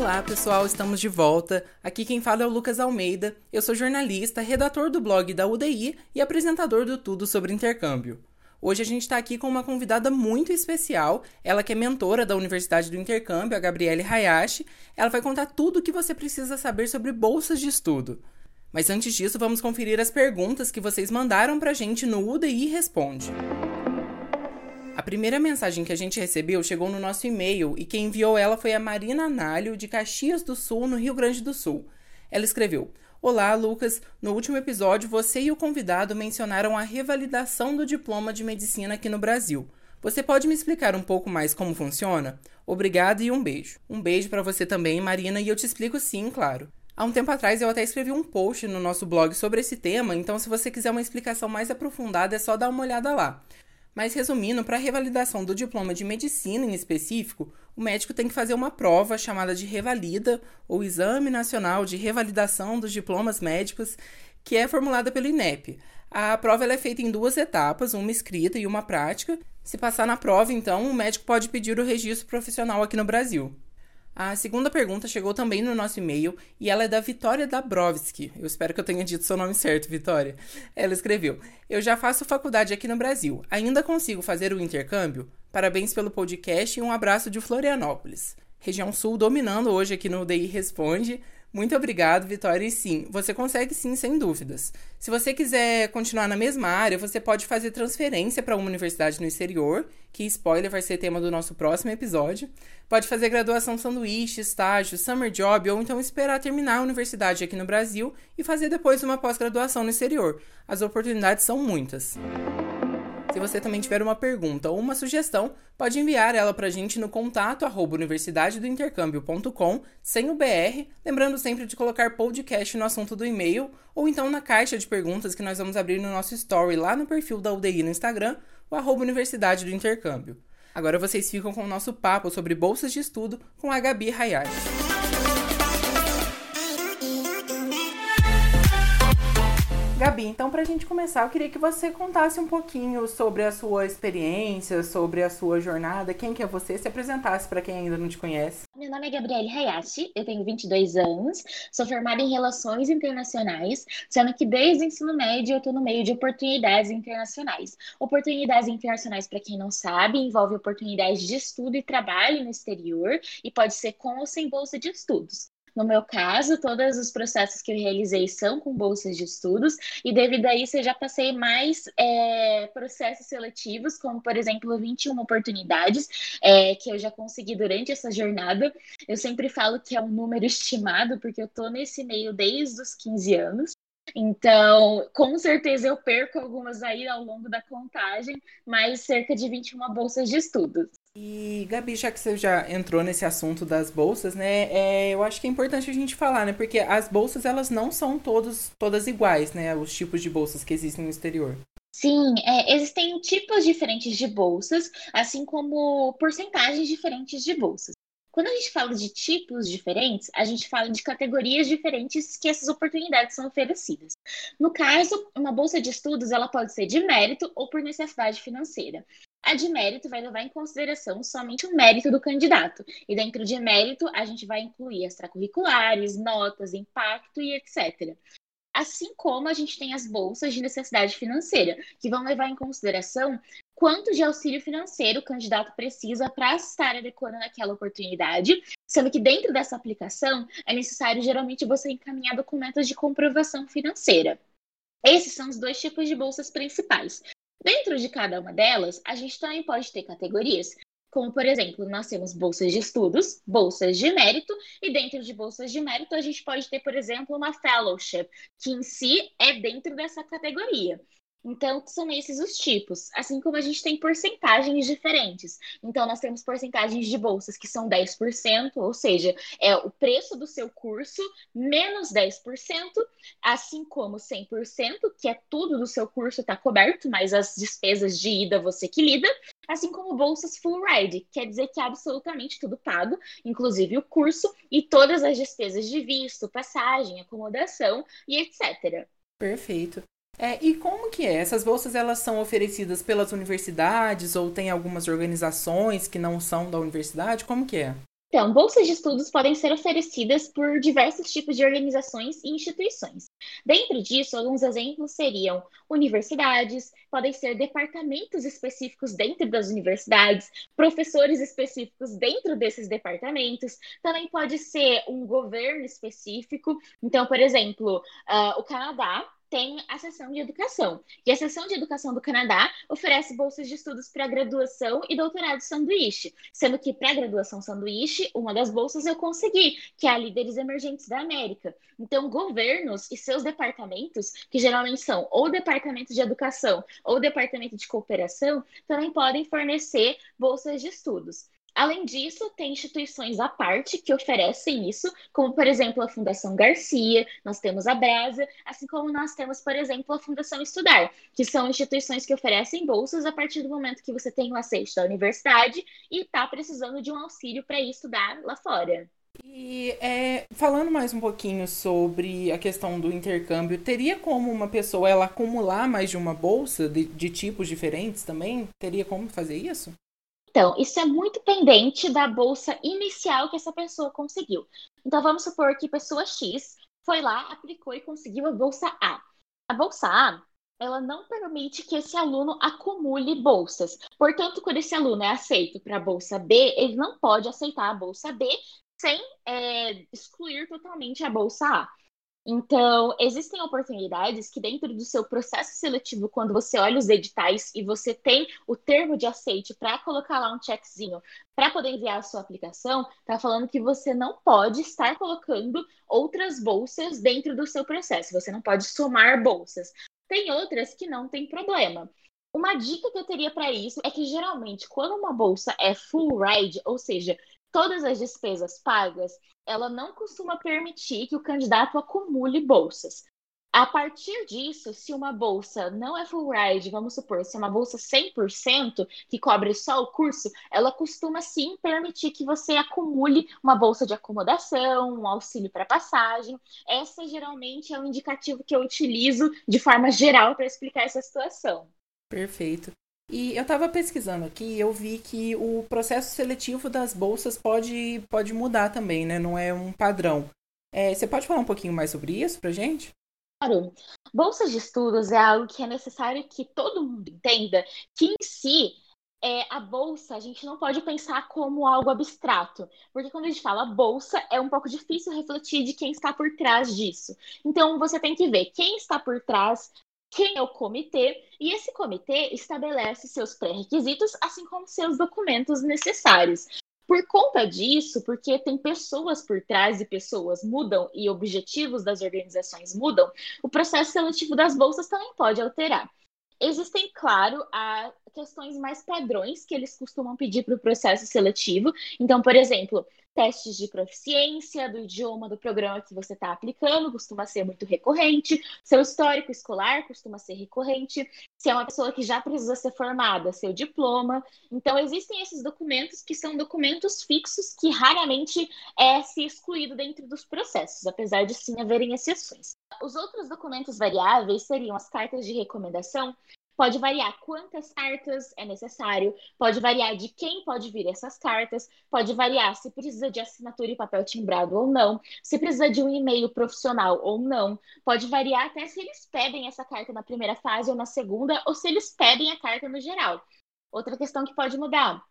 Olá pessoal, estamos de volta. Aqui quem fala é o Lucas Almeida. Eu sou jornalista, redator do blog da UDI e apresentador do Tudo sobre Intercâmbio. Hoje a gente está aqui com uma convidada muito especial, ela que é mentora da Universidade do Intercâmbio, a Gabriele Hayashi. Ela vai contar tudo o que você precisa saber sobre bolsas de estudo. Mas antes disso, vamos conferir as perguntas que vocês mandaram pra gente no UDI Responde. A primeira mensagem que a gente recebeu chegou no nosso e-mail e quem enviou ela foi a Marina Análio, de Caxias do Sul, no Rio Grande do Sul. Ela escreveu: Olá, Lucas. No último episódio, você e o convidado mencionaram a revalidação do diploma de medicina aqui no Brasil. Você pode me explicar um pouco mais como funciona? Obrigado e um beijo. Um beijo para você também, Marina, e eu te explico sim, claro. Há um tempo atrás eu até escrevi um post no nosso blog sobre esse tema, então se você quiser uma explicação mais aprofundada é só dar uma olhada lá. Mas resumindo, para a revalidação do diploma de medicina em específico, o médico tem que fazer uma prova chamada de revalida ou Exame Nacional de Revalidação dos Diplomas Médicos, que é formulada pelo INEP. A prova é feita em duas etapas, uma escrita e uma prática. Se passar na prova, então, o médico pode pedir o registro profissional aqui no Brasil. A segunda pergunta chegou também no nosso e-mail e ela é da Vitória Dabrowski. Eu espero que eu tenha dito seu nome certo, Vitória. Ela escreveu: Eu já faço faculdade aqui no Brasil. Ainda consigo fazer o intercâmbio? Parabéns pelo podcast e um abraço de Florianópolis. Região Sul dominando hoje aqui no DI Responde. Muito obrigado, Vitória. E sim, você consegue sim, sem dúvidas. Se você quiser continuar na mesma área, você pode fazer transferência para uma universidade no exterior, que spoiler vai ser tema do nosso próximo episódio. Pode fazer graduação sanduíche, estágio, summer job ou então esperar terminar a universidade aqui no Brasil e fazer depois uma pós-graduação no exterior. As oportunidades são muitas. Se você também tiver uma pergunta ou uma sugestão, pode enviar ela para a gente no contato arroba universidadedointercâmbio.com, sem o BR, lembrando sempre de colocar podcast no assunto do e-mail, ou então na caixa de perguntas que nós vamos abrir no nosso story lá no perfil da UDI no Instagram, o arroba Universidade do Intercâmbio. Agora vocês ficam com o nosso papo sobre bolsas de estudo com a Gabi Hayashi. Gabi, então para a gente começar, eu queria que você contasse um pouquinho sobre a sua experiência, sobre a sua jornada, quem que é você, se apresentasse para quem ainda não te conhece. Meu nome é Gabriele Hayashi, eu tenho 22 anos, sou formada em Relações Internacionais, sendo que desde o ensino médio eu estou no meio de oportunidades internacionais. Oportunidades internacionais, para quem não sabe, envolve oportunidades de estudo e trabalho no exterior e pode ser com ou sem bolsa de estudos. No meu caso, todos os processos que eu realizei são com bolsas de estudos, e devido a isso eu já passei mais é, processos seletivos, como por exemplo 21 oportunidades é, que eu já consegui durante essa jornada. Eu sempre falo que é um número estimado, porque eu estou nesse meio desde os 15 anos. Então, com certeza eu perco algumas aí ao longo da contagem, mas cerca de 21 bolsas de estudos. E, Gabi, já que você já entrou nesse assunto das bolsas, né, é, eu acho que é importante a gente falar, né, porque as bolsas, elas não são todos, todas iguais, né, os tipos de bolsas que existem no exterior. Sim, é, existem tipos diferentes de bolsas, assim como porcentagens diferentes de bolsas. Quando a gente fala de tipos diferentes, a gente fala de categorias diferentes que essas oportunidades são oferecidas. No caso, uma bolsa de estudos ela pode ser de mérito ou por necessidade financeira. A de mérito vai levar em consideração somente o mérito do candidato. E dentro de mérito, a gente vai incluir extracurriculares, notas, impacto e etc. Assim como a gente tem as bolsas de necessidade financeira, que vão levar em consideração quanto de auxílio financeiro o candidato precisa para estar adequando naquela oportunidade, sendo que dentro dessa aplicação é necessário geralmente você encaminhar documentos de comprovação financeira. Esses são os dois tipos de bolsas principais. Dentro de cada uma delas, a gente também pode ter categorias, como por exemplo, nós temos bolsas de estudos, bolsas de mérito, e dentro de bolsas de mérito, a gente pode ter, por exemplo, uma fellowship, que em si é dentro dessa categoria. Então, são esses os tipos. Assim como a gente tem porcentagens diferentes. Então, nós temos porcentagens de bolsas que são 10%, ou seja, é o preço do seu curso menos 10%, assim como 100%, que é tudo do seu curso está coberto, mas as despesas de ida você que lida. Assim como bolsas full ride, quer dizer que é absolutamente tudo pago, inclusive o curso e todas as despesas de visto, passagem, acomodação e etc. Perfeito. É, e como que é? Essas bolsas elas são oferecidas pelas universidades ou tem algumas organizações que não são da universidade? Como que é? Então, bolsas de estudos podem ser oferecidas por diversos tipos de organizações e instituições. Dentro disso, alguns exemplos seriam universidades, podem ser departamentos específicos dentro das universidades, professores específicos dentro desses departamentos, também pode ser um governo específico. Então, por exemplo, uh, o Canadá tem a seção de educação. E a seção de educação do Canadá oferece bolsas de estudos para graduação e doutorado sanduíche, sendo que para graduação sanduíche, uma das bolsas eu consegui, que é a Líderes Emergentes da América. Então, governos e seus departamentos, que geralmente são ou departamento de educação ou departamento de cooperação, também podem fornecer bolsas de estudos. Além disso, tem instituições à parte que oferecem isso, como, por exemplo, a Fundação Garcia, nós temos a Brasa, assim como nós temos, por exemplo, a Fundação Estudar, que são instituições que oferecem bolsas a partir do momento que você tem o aceite da universidade e está precisando de um auxílio para estudar lá fora. E é, falando mais um pouquinho sobre a questão do intercâmbio, teria como uma pessoa ela acumular mais de uma bolsa de, de tipos diferentes também? Teria como fazer isso? Então, isso é muito pendente da bolsa inicial que essa pessoa conseguiu. Então, vamos supor que pessoa X foi lá, aplicou e conseguiu a bolsa A. A bolsa A, ela não permite que esse aluno acumule bolsas. Portanto, quando esse aluno é aceito para a bolsa B, ele não pode aceitar a bolsa B sem é, excluir totalmente a bolsa A. Então, existem oportunidades que, dentro do seu processo seletivo, quando você olha os editais e você tem o termo de aceite para colocar lá um checkzinho para poder enviar a sua aplicação, está falando que você não pode estar colocando outras bolsas dentro do seu processo, você não pode somar bolsas. Tem outras que não tem problema. Uma dica que eu teria para isso é que geralmente quando uma bolsa é full ride, ou seja, todas as despesas pagas, ela não costuma permitir que o candidato acumule bolsas. A partir disso, se uma bolsa não é full ride, vamos supor, se é uma bolsa 100% que cobre só o curso, ela costuma sim permitir que você acumule uma bolsa de acomodação, um auxílio para passagem. Essa geralmente é o indicativo que eu utilizo de forma geral para explicar essa situação. Perfeito. E eu estava pesquisando aqui e eu vi que o processo seletivo das bolsas pode, pode mudar também, né? Não é um padrão. É, você pode falar um pouquinho mais sobre isso pra gente? Claro. Bolsas de estudos é algo que é necessário que todo mundo entenda que em si é, a bolsa a gente não pode pensar como algo abstrato, porque quando a gente fala bolsa é um pouco difícil refletir de quem está por trás disso. Então você tem que ver quem está por trás quem é o comitê, e esse comitê estabelece seus pré-requisitos, assim como seus documentos necessários. Por conta disso, porque tem pessoas por trás e pessoas mudam e objetivos das organizações mudam, o processo seletivo das bolsas também pode alterar. Existem, claro, a questões mais padrões que eles costumam pedir para o processo seletivo. Então, por exemplo, testes de proficiência do idioma do programa que você está aplicando costuma ser muito recorrente, seu histórico escolar costuma ser recorrente, se é uma pessoa que já precisa ser formada, seu diploma. Então, existem esses documentos que são documentos fixos que raramente é se excluído dentro dos processos, apesar de sim haverem exceções. Os outros documentos variáveis seriam as cartas de recomendação, Pode variar quantas cartas é necessário, pode variar de quem pode vir essas cartas, pode variar se precisa de assinatura e papel timbrado ou não, se precisa de um e-mail profissional ou não, pode variar até se eles pedem essa carta na primeira fase ou na segunda, ou se eles pedem a carta no geral. Outra questão que pode mudar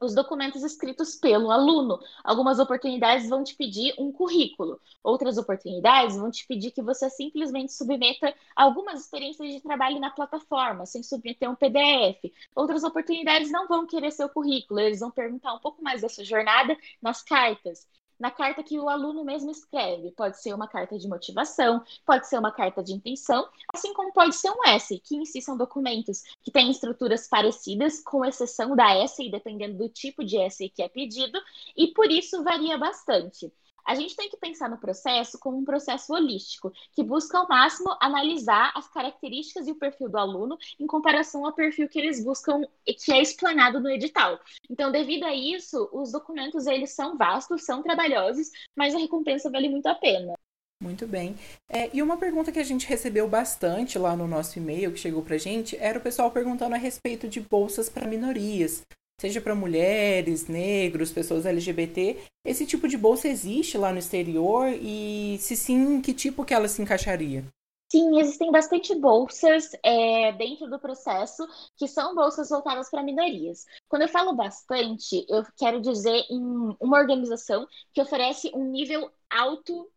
os documentos escritos pelo aluno. Algumas oportunidades vão te pedir um currículo, outras oportunidades vão te pedir que você simplesmente submeta algumas experiências de trabalho na plataforma, sem submeter um PDF. Outras oportunidades não vão querer seu currículo, eles vão perguntar um pouco mais da sua jornada nas cartas na carta que o aluno mesmo escreve. Pode ser uma carta de motivação, pode ser uma carta de intenção, assim como pode ser um essay, que em si são documentos que têm estruturas parecidas, com exceção da essay, dependendo do tipo de essay que é pedido, e por isso varia bastante. A gente tem que pensar no processo como um processo holístico, que busca ao máximo analisar as características e o perfil do aluno em comparação ao perfil que eles buscam, que é explanado no edital. Então, devido a isso, os documentos eles são vastos, são trabalhosos, mas a recompensa vale muito a pena. Muito bem. É, e uma pergunta que a gente recebeu bastante lá no nosso e-mail que chegou pra gente era o pessoal perguntando a respeito de bolsas para minorias seja para mulheres, negros, pessoas LGBT, Esse tipo de bolsa existe lá no exterior e se sim, que tipo que ela se encaixaria? Sim, existem bastante bolsas é, dentro do processo que são bolsas voltadas para minorias. Quando eu falo bastante, eu quero dizer em uma organização que oferece um nível alto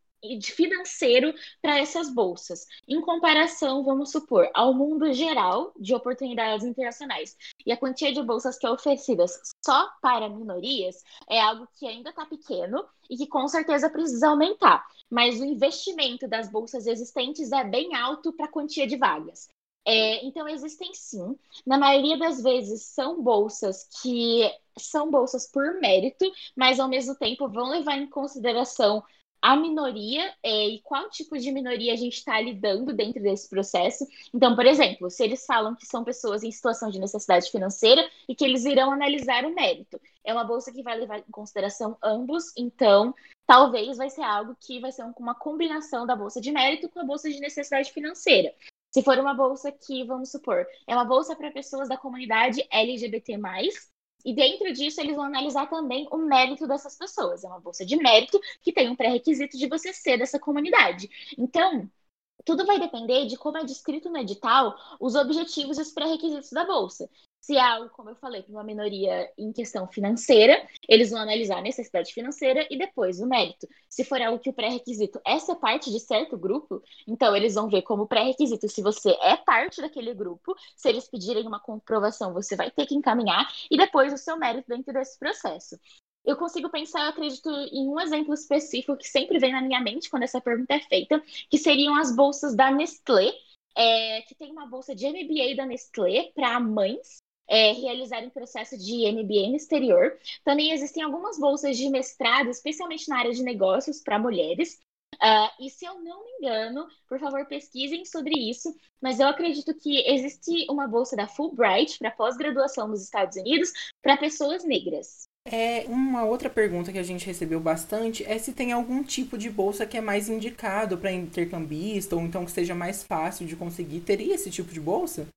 financeiro para essas bolsas, em comparação, vamos supor, ao mundo geral de oportunidades internacionais. E a quantia de bolsas que é oferecidas só para minorias é algo que ainda está pequeno e que com certeza precisa aumentar. Mas o investimento das bolsas existentes é bem alto para a quantia de vagas. É, então, existem sim. Na maioria das vezes, são bolsas que são bolsas por mérito, mas ao mesmo tempo vão levar em consideração a minoria é, e qual tipo de minoria a gente está lidando dentro desse processo. Então, por exemplo, se eles falam que são pessoas em situação de necessidade financeira e que eles irão analisar o mérito, é uma bolsa que vai levar em consideração ambos, então talvez vai ser algo que vai ser uma combinação da bolsa de mérito com a bolsa de necessidade financeira. Se for uma bolsa que, vamos supor, é uma bolsa para pessoas da comunidade LGBT, e dentro disso, eles vão analisar também o mérito dessas pessoas. É uma bolsa de mérito que tem um pré-requisito de você ser dessa comunidade. Então, tudo vai depender de como é descrito no edital os objetivos e os pré-requisitos da bolsa. Se é algo, como eu falei, para uma minoria em questão financeira, eles vão analisar a necessidade financeira e depois o mérito. Se for algo que o pré-requisito é ser parte de certo grupo, então eles vão ver como pré-requisito se você é parte daquele grupo. Se eles pedirem uma comprovação, você vai ter que encaminhar e depois o seu mérito dentro desse processo. Eu consigo pensar, eu acredito, em um exemplo específico que sempre vem na minha mente quando essa pergunta é feita, que seriam as bolsas da Nestlé, é, que tem uma bolsa de MBA da Nestlé para mães é, realizarem processo de MBA no exterior. Também existem algumas bolsas de mestrado, especialmente na área de negócios, para mulheres. Uh, e se eu não me engano, por favor, pesquisem sobre isso, mas eu acredito que existe uma bolsa da Fulbright para pós-graduação nos Estados Unidos para pessoas negras. É, uma outra pergunta que a gente recebeu bastante é se tem algum tipo de bolsa que é mais indicado para intercambista ou então que seja mais fácil de conseguir. Teria esse tipo de bolsa?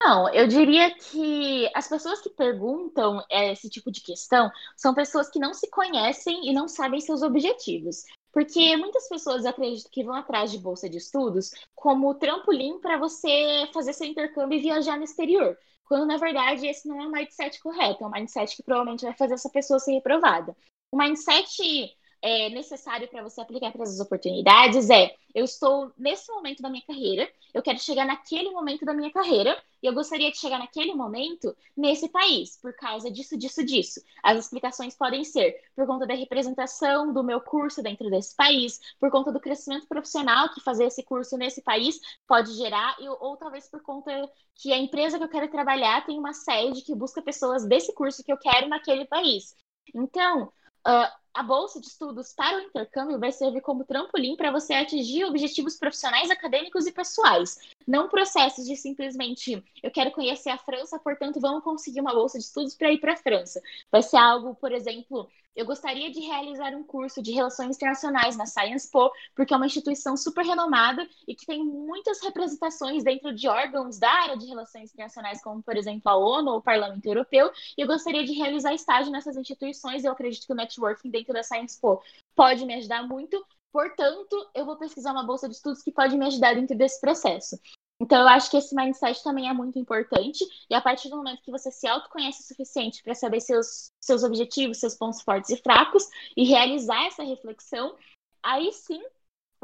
Não, eu diria que as pessoas que perguntam é, esse tipo de questão são pessoas que não se conhecem e não sabem seus objetivos. Porque muitas pessoas acreditam que vão atrás de bolsa de estudos como trampolim para você fazer seu intercâmbio e viajar no exterior. Quando, na verdade, esse não é o mindset correto, é um mindset que provavelmente vai fazer essa pessoa ser reprovada. O mindset é, necessário para você aplicar para essas oportunidades é: eu estou nesse momento da minha carreira, eu quero chegar naquele momento da minha carreira, e eu gostaria de chegar naquele momento nesse país, por causa disso, disso, disso. As explicações podem ser por conta da representação do meu curso dentro desse país, por conta do crescimento profissional que fazer esse curso nesse país pode gerar, ou, talvez por conta que a empresa que eu quero trabalhar tem uma sede que busca pessoas desse curso que eu quero naquele país. Então, Uh, a bolsa de estudos para o intercâmbio vai servir como trampolim para você atingir objetivos profissionais, acadêmicos e pessoais. Não processos de simplesmente eu quero conhecer a França, portanto vamos conseguir uma bolsa de estudos para ir para a França. Vai ser algo, por exemplo, eu gostaria de realizar um curso de relações internacionais na Science Po, porque é uma instituição super renomada e que tem muitas representações dentro de órgãos da área de relações internacionais, como, por exemplo, a ONU ou o Parlamento Europeu, e eu gostaria de realizar estágio nessas instituições. Eu acredito que o networking dentro da Science Po pode me ajudar muito. Portanto, eu vou pesquisar uma bolsa de estudos que pode me ajudar dentro desse processo. Então, eu acho que esse mindset também é muito importante. E a partir do momento que você se autoconhece o suficiente para saber seus, seus objetivos, seus pontos fortes e fracos, e realizar essa reflexão, aí sim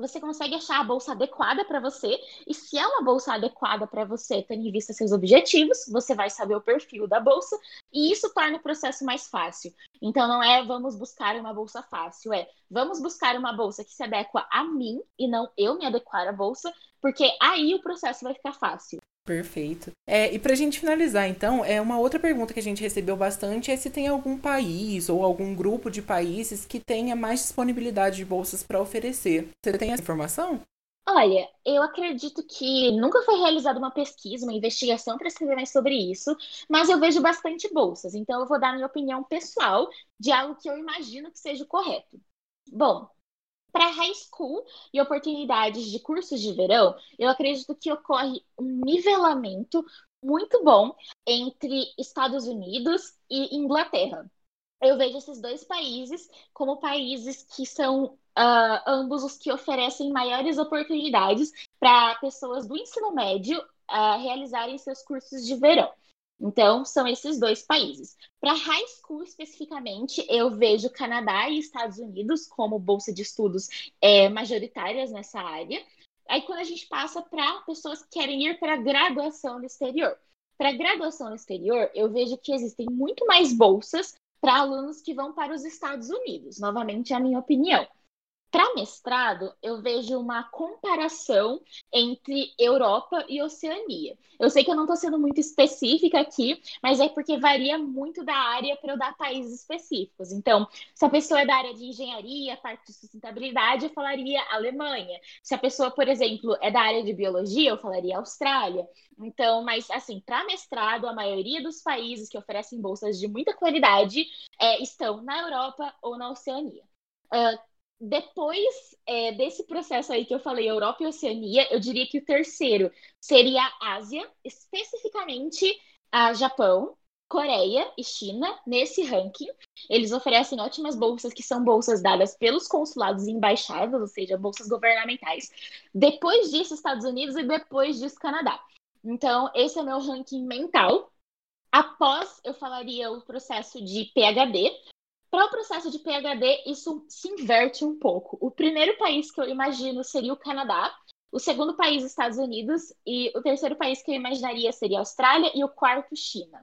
você consegue achar a bolsa adequada para você. E se é uma bolsa adequada para você, tendo em vista seus objetivos, você vai saber o perfil da bolsa, e isso torna o processo mais fácil. Então, não é vamos buscar uma bolsa fácil, é vamos buscar uma bolsa que se adequa a mim e não eu me adequar à bolsa, porque aí o processo vai ficar fácil. Perfeito. É, e pra gente finalizar, então, é uma outra pergunta que a gente recebeu bastante é se tem algum país ou algum grupo de países que tenha mais disponibilidade de bolsas para oferecer. Você tem essa informação? Olha, eu acredito que nunca foi realizada uma pesquisa, uma investigação para escrever mais sobre isso, mas eu vejo bastante bolsas, então eu vou dar minha opinião pessoal de algo que eu imagino que seja correto. Bom, para high school e oportunidades de cursos de verão, eu acredito que ocorre um nivelamento muito bom entre Estados Unidos e Inglaterra. eu vejo esses dois países como países que são uh, ambos os que oferecem maiores oportunidades para pessoas do ensino médio uh, realizarem seus cursos de verão. Então, são esses dois países. Para high school, especificamente, eu vejo Canadá e Estados Unidos como bolsa de estudos é, majoritárias nessa área. Aí, quando a gente passa para pessoas que querem ir para graduação no exterior. Para graduação no exterior, eu vejo que existem muito mais bolsas para alunos que vão para os Estados Unidos. Novamente, é a minha opinião. Para mestrado, eu vejo uma comparação entre Europa e Oceania. Eu sei que eu não estou sendo muito específica aqui, mas é porque varia muito da área para eu dar países específicos. Então, se a pessoa é da área de engenharia, parte de sustentabilidade, eu falaria Alemanha. Se a pessoa, por exemplo, é da área de biologia, eu falaria Austrália. Então, mas assim, para mestrado, a maioria dos países que oferecem bolsas de muita qualidade é, estão na Europa ou na Oceania. Uh, depois é, desse processo aí que eu falei, Europa e Oceania, eu diria que o terceiro seria a Ásia, especificamente a Japão, Coreia e China nesse ranking. Eles oferecem ótimas bolsas, que são bolsas dadas pelos consulados e embaixadas, ou seja, bolsas governamentais. Depois disso, Estados Unidos e depois disso, Canadá. Então, esse é meu ranking mental. Após, eu falaria o processo de PhD, para o processo de PhD, isso se inverte um pouco. O primeiro país que eu imagino seria o Canadá, o segundo país, Estados Unidos, e o terceiro país que eu imaginaria seria a Austrália, e o quarto, China.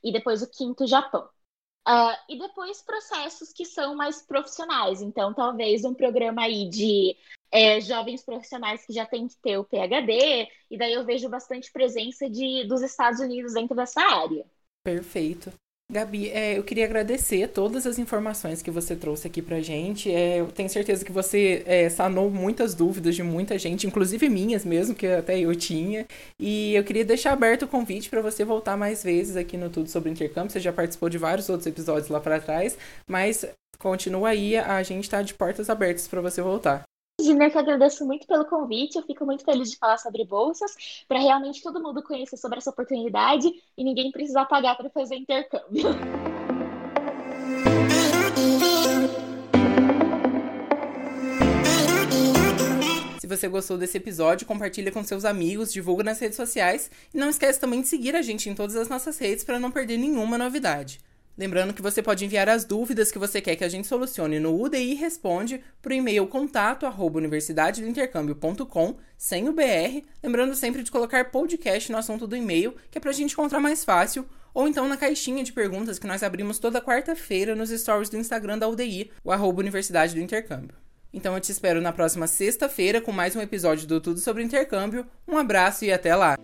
E depois o quinto, Japão. Uh, e depois processos que são mais profissionais. Então, talvez um programa aí de é, jovens profissionais que já tem que ter o PhD, e daí eu vejo bastante presença de, dos Estados Unidos dentro dessa área. Perfeito. Gabi, é, eu queria agradecer todas as informações que você trouxe aqui pra gente. É, eu tenho certeza que você é, sanou muitas dúvidas de muita gente, inclusive minhas mesmo, que até eu tinha. E eu queria deixar aberto o convite para você voltar mais vezes aqui no Tudo sobre Intercâmbio. Você já participou de vários outros episódios lá para trás, mas continua aí, a gente está de portas abertas para você voltar. Gina, que agradeço muito pelo convite. Eu fico muito feliz de falar sobre bolsas, para realmente todo mundo conhecer sobre essa oportunidade e ninguém precisar pagar para fazer intercâmbio. Se você gostou desse episódio, compartilha com seus amigos, divulga nas redes sociais e não esquece também de seguir a gente em todas as nossas redes para não perder nenhuma novidade. Lembrando que você pode enviar as dúvidas que você quer que a gente solucione no UDI Responde para o e-mail contato arroba universidadedointercâmbio.com, sem o BR, lembrando sempre de colocar podcast no assunto do e-mail, que é para a gente encontrar mais fácil, ou então na caixinha de perguntas que nós abrimos toda quarta-feira nos stories do Instagram da UDI, o arroba Universidade do Intercâmbio. Então eu te espero na próxima sexta-feira com mais um episódio do Tudo sobre Intercâmbio. Um abraço e até lá!